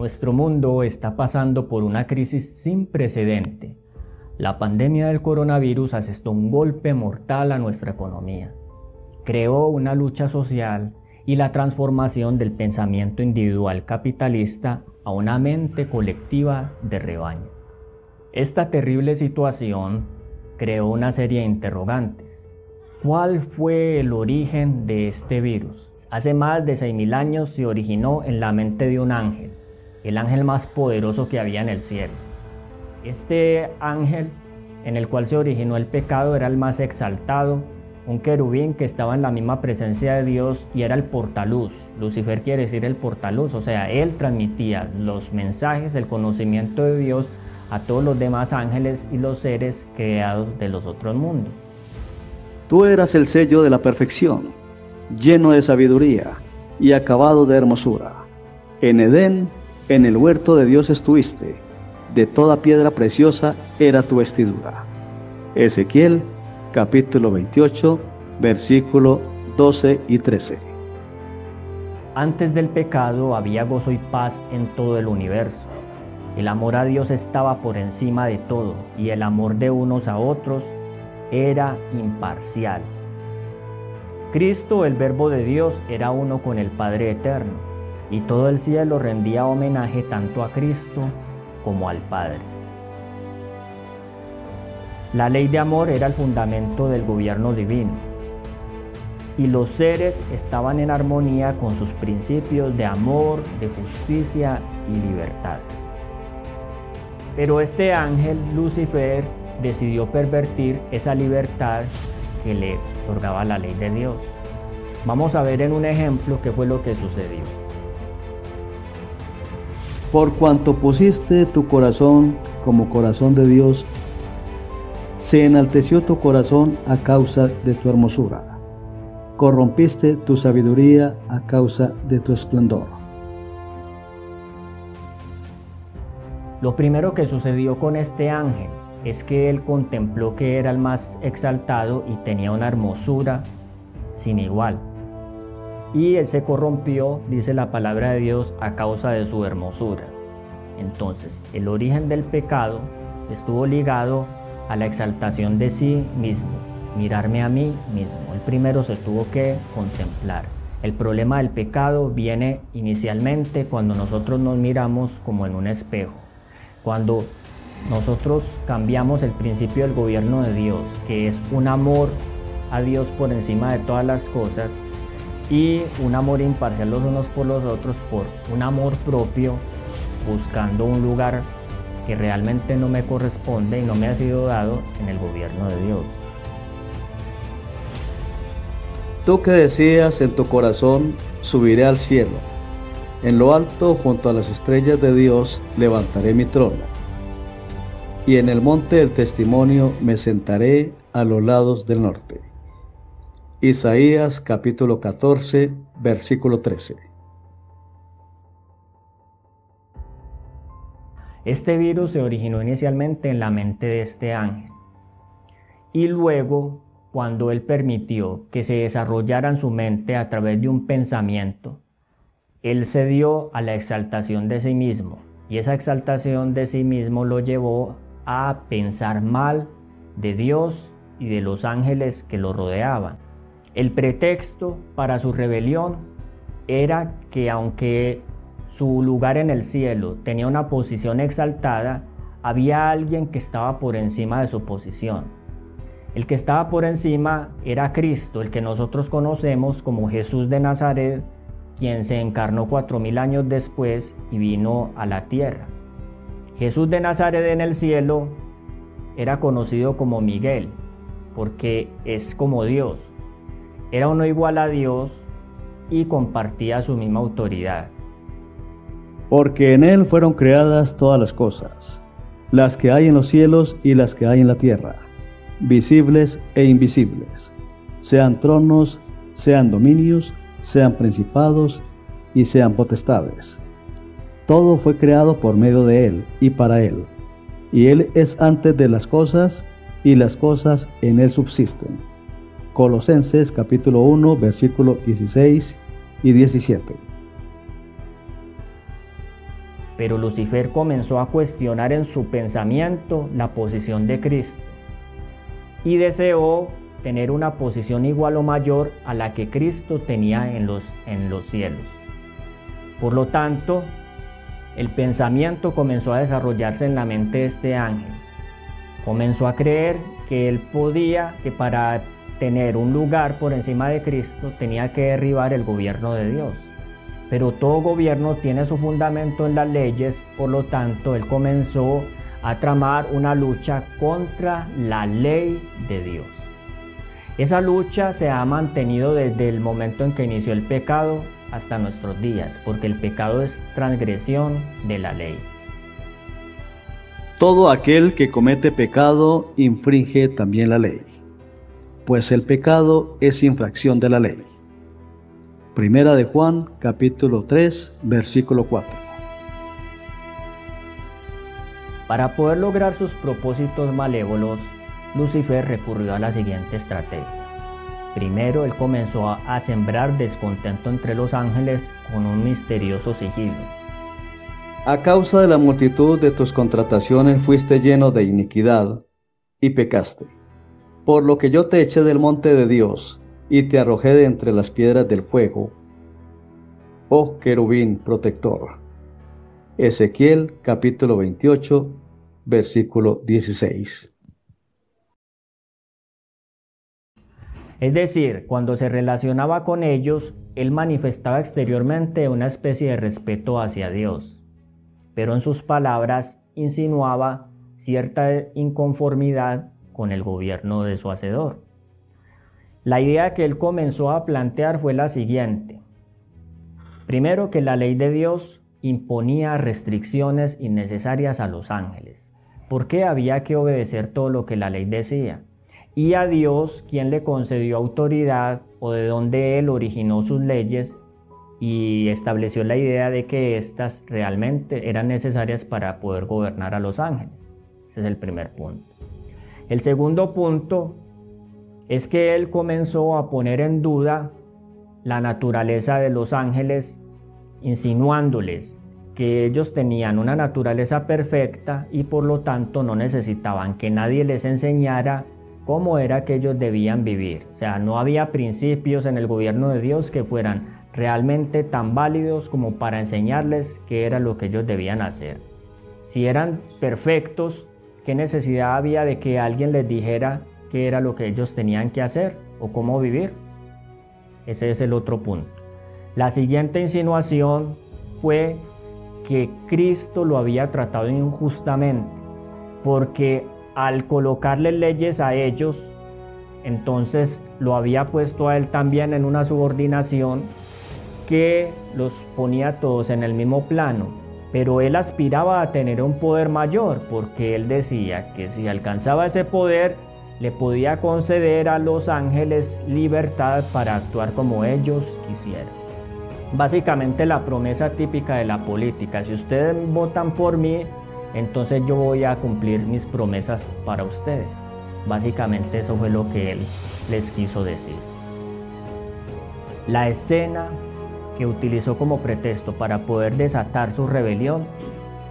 Nuestro mundo está pasando por una crisis sin precedente. La pandemia del coronavirus asestó un golpe mortal a nuestra economía. Creó una lucha social y la transformación del pensamiento individual capitalista a una mente colectiva de rebaño. Esta terrible situación creó una serie de interrogantes. ¿Cuál fue el origen de este virus? Hace más de 6.000 años se originó en la mente de un ángel, el ángel más poderoso que había en el cielo. Este ángel en el cual se originó el pecado era el más exaltado, un querubín que estaba en la misma presencia de Dios y era el portaluz. Lucifer quiere decir el portaluz, o sea, él transmitía los mensajes, el conocimiento de Dios a todos los demás ángeles y los seres creados de los otros mundos. Tú eras el sello de la perfección, lleno de sabiduría y acabado de hermosura. En Edén, en el huerto de Dios estuviste, de toda piedra preciosa era tu vestidura. Ezequiel capítulo 28, versículo 12 y 13. Antes del pecado había gozo y paz en todo el universo. El amor a Dios estaba por encima de todo y el amor de unos a otros era imparcial. Cristo, el Verbo de Dios, era uno con el Padre Eterno, y todo el cielo rendía homenaje tanto a Cristo como al Padre. La ley de amor era el fundamento del gobierno divino, y los seres estaban en armonía con sus principios de amor, de justicia y libertad. Pero este ángel, Lucifer, decidió pervertir esa libertad que le otorgaba la ley de Dios. Vamos a ver en un ejemplo qué fue lo que sucedió. Por cuanto pusiste tu corazón como corazón de Dios, se enalteció tu corazón a causa de tu hermosura. Corrompiste tu sabiduría a causa de tu esplendor. Lo primero que sucedió con este ángel es que él contempló que era el más exaltado y tenía una hermosura sin igual. Y él se corrompió, dice la palabra de Dios, a causa de su hermosura. Entonces, el origen del pecado estuvo ligado a la exaltación de sí mismo, mirarme a mí mismo. El primero se tuvo que contemplar. El problema del pecado viene inicialmente cuando nosotros nos miramos como en un espejo. Cuando nosotros cambiamos el principio del gobierno de Dios, que es un amor a Dios por encima de todas las cosas, y un amor imparcial los unos por los otros, por un amor propio, buscando un lugar que realmente no me corresponde y no me ha sido dado en el gobierno de Dios. Tú que decías en tu corazón, subiré al cielo en lo alto, junto a las estrellas de Dios, levantaré mi trono. Y en el monte del testimonio me sentaré a los lados del norte. Isaías capítulo 14, versículo 13. Este virus se originó inicialmente en la mente de este ángel. Y luego, cuando él permitió que se desarrollara en su mente a través de un pensamiento, él se dio a la exaltación de sí mismo y esa exaltación de sí mismo lo llevó a pensar mal de Dios y de los ángeles que lo rodeaban. El pretexto para su rebelión era que aunque su lugar en el cielo tenía una posición exaltada, había alguien que estaba por encima de su posición. El que estaba por encima era Cristo, el que nosotros conocemos como Jesús de Nazaret, quien se encarnó cuatro mil años después y vino a la tierra. Jesús de Nazaret en el cielo era conocido como Miguel, porque es como Dios. Era uno igual a Dios y compartía su misma autoridad. Porque en Él fueron creadas todas las cosas, las que hay en los cielos y las que hay en la tierra, visibles e invisibles, sean tronos, sean dominios, sean principados y sean potestades. Todo fue creado por medio de Él y para Él. Y Él es antes de las cosas y las cosas en Él subsisten. Colosenses capítulo 1 versículo 16 y 17. pero Lucifer comenzó a cuestionar en su pensamiento la posición de Cristo y deseó tener una posición igual o mayor a la que Cristo tenía en los, en los cielos. Por lo tanto, el pensamiento comenzó a desarrollarse en la mente de este ángel. Comenzó a creer que él podía, que para tener un lugar por encima de Cristo tenía que derribar el gobierno de Dios pero todo gobierno tiene su fundamento en las leyes, por lo tanto él comenzó a tramar una lucha contra la ley de Dios. Esa lucha se ha mantenido desde el momento en que inició el pecado hasta nuestros días, porque el pecado es transgresión de la ley. Todo aquel que comete pecado infringe también la ley, pues el pecado es infracción de la ley. Primera de Juan, capítulo 3, versículo 4. Para poder lograr sus propósitos malévolos, Lucifer recurrió a la siguiente estrategia. Primero, él comenzó a sembrar descontento entre los ángeles con un misterioso sigilo. A causa de la multitud de tus contrataciones fuiste lleno de iniquidad y pecaste, por lo que yo te eché del monte de Dios y te arrojé de entre las piedras del fuego. Oh querubín protector. Ezequiel capítulo 28, versículo 16. Es decir, cuando se relacionaba con ellos, él manifestaba exteriormente una especie de respeto hacia Dios, pero en sus palabras insinuaba cierta inconformidad con el gobierno de su hacedor. La idea que él comenzó a plantear fue la siguiente. Primero que la ley de Dios imponía restricciones innecesarias a los ángeles, porque había que obedecer todo lo que la ley decía. Y a Dios, quien le concedió autoridad o de donde él originó sus leyes y estableció la idea de que éstas realmente eran necesarias para poder gobernar a los ángeles. Ese es el primer punto. El segundo punto es que él comenzó a poner en duda la naturaleza de los ángeles, insinuándoles que ellos tenían una naturaleza perfecta y por lo tanto no necesitaban que nadie les enseñara cómo era que ellos debían vivir. O sea, no había principios en el gobierno de Dios que fueran realmente tan válidos como para enseñarles qué era lo que ellos debían hacer. Si eran perfectos, ¿qué necesidad había de que alguien les dijera qué era lo que ellos tenían que hacer o cómo vivir. Ese es el otro punto. La siguiente insinuación fue que Cristo lo había tratado injustamente, porque al colocarle leyes a ellos, entonces lo había puesto a él también en una subordinación que los ponía todos en el mismo plano, pero él aspiraba a tener un poder mayor, porque él decía que si alcanzaba ese poder, le podía conceder a los ángeles libertad para actuar como ellos quisieran. Básicamente la promesa típica de la política, si ustedes votan por mí, entonces yo voy a cumplir mis promesas para ustedes. Básicamente eso fue lo que él les quiso decir. La escena que utilizó como pretexto para poder desatar su rebelión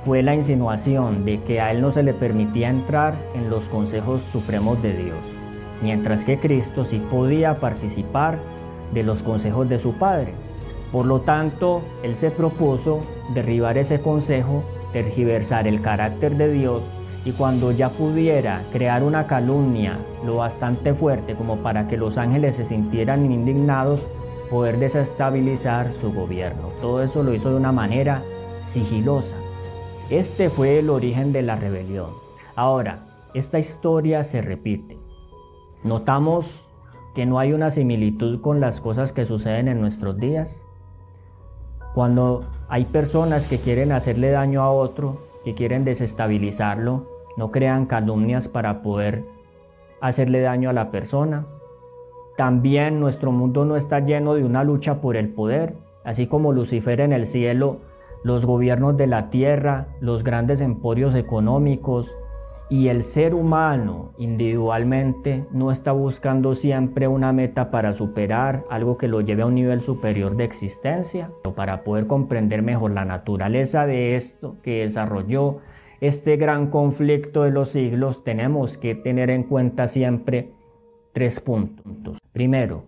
fue la insinuación de que a él no se le permitía entrar en los consejos supremos de Dios, mientras que Cristo sí podía participar de los consejos de su Padre. Por lo tanto, él se propuso derribar ese consejo, tergiversar el carácter de Dios y cuando ya pudiera crear una calumnia lo bastante fuerte como para que los ángeles se sintieran indignados, poder desestabilizar su gobierno. Todo eso lo hizo de una manera sigilosa. Este fue el origen de la rebelión. Ahora, esta historia se repite. Notamos que no hay una similitud con las cosas que suceden en nuestros días. Cuando hay personas que quieren hacerle daño a otro, que quieren desestabilizarlo, no crean calumnias para poder hacerle daño a la persona. También nuestro mundo no está lleno de una lucha por el poder, así como Lucifer en el cielo los gobiernos de la tierra, los grandes emporios económicos Y el ser humano individualmente no está buscando siempre una meta para superar algo que lo lleve a un nivel superior de existencia, o para poder comprender mejor la naturaleza de esto que desarrolló este gran conflicto de los siglos, tenemos que tener en cuenta siempre tres puntos. Primero,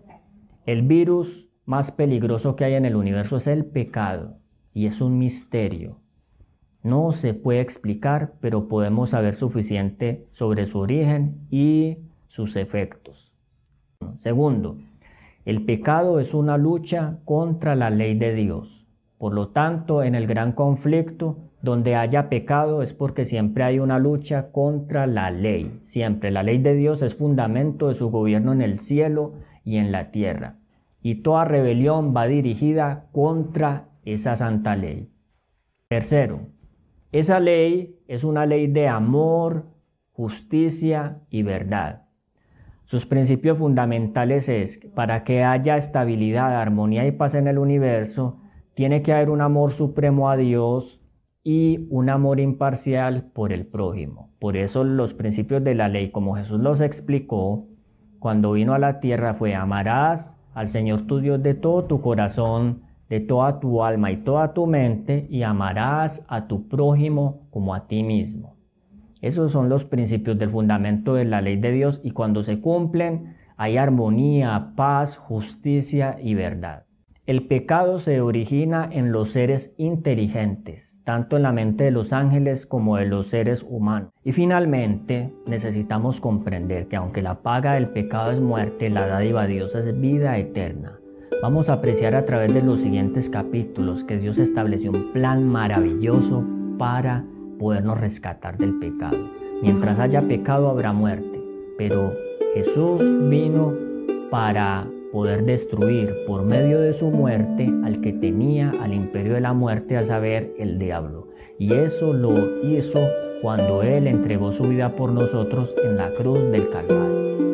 el virus más peligroso que hay en el universo es el pecado y es un misterio. No se puede explicar, pero podemos saber suficiente sobre su origen y sus efectos. Segundo, el pecado es una lucha contra la ley de Dios. Por lo tanto, en el gran conflicto, donde haya pecado es porque siempre hay una lucha contra la ley. Siempre la ley de Dios es fundamento de su gobierno en el cielo y en la tierra. Y toda rebelión va dirigida contra esa santa ley. Tercero, esa ley es una ley de amor, justicia y verdad. Sus principios fundamentales es para que haya estabilidad, armonía y paz en el universo, tiene que haber un amor supremo a Dios y un amor imparcial por el prójimo. Por eso los principios de la ley, como Jesús los explicó, cuando vino a la tierra fue amarás al Señor tu Dios de todo tu corazón, de toda tu alma y toda tu mente, y amarás a tu prójimo como a ti mismo. Esos son los principios del fundamento de la ley de Dios y cuando se cumplen hay armonía, paz, justicia y verdad. El pecado se origina en los seres inteligentes tanto en la mente de los ángeles como de los seres humanos. Y finalmente, necesitamos comprender que aunque la paga del pecado es muerte, la dádiva de Dios es vida eterna. Vamos a apreciar a través de los siguientes capítulos que Dios estableció un plan maravilloso para podernos rescatar del pecado. Mientras haya pecado habrá muerte, pero Jesús vino para poder destruir por medio de su muerte al que tenía al imperio de la muerte, a saber, el diablo. Y eso lo hizo cuando Él entregó su vida por nosotros en la cruz del Calvario.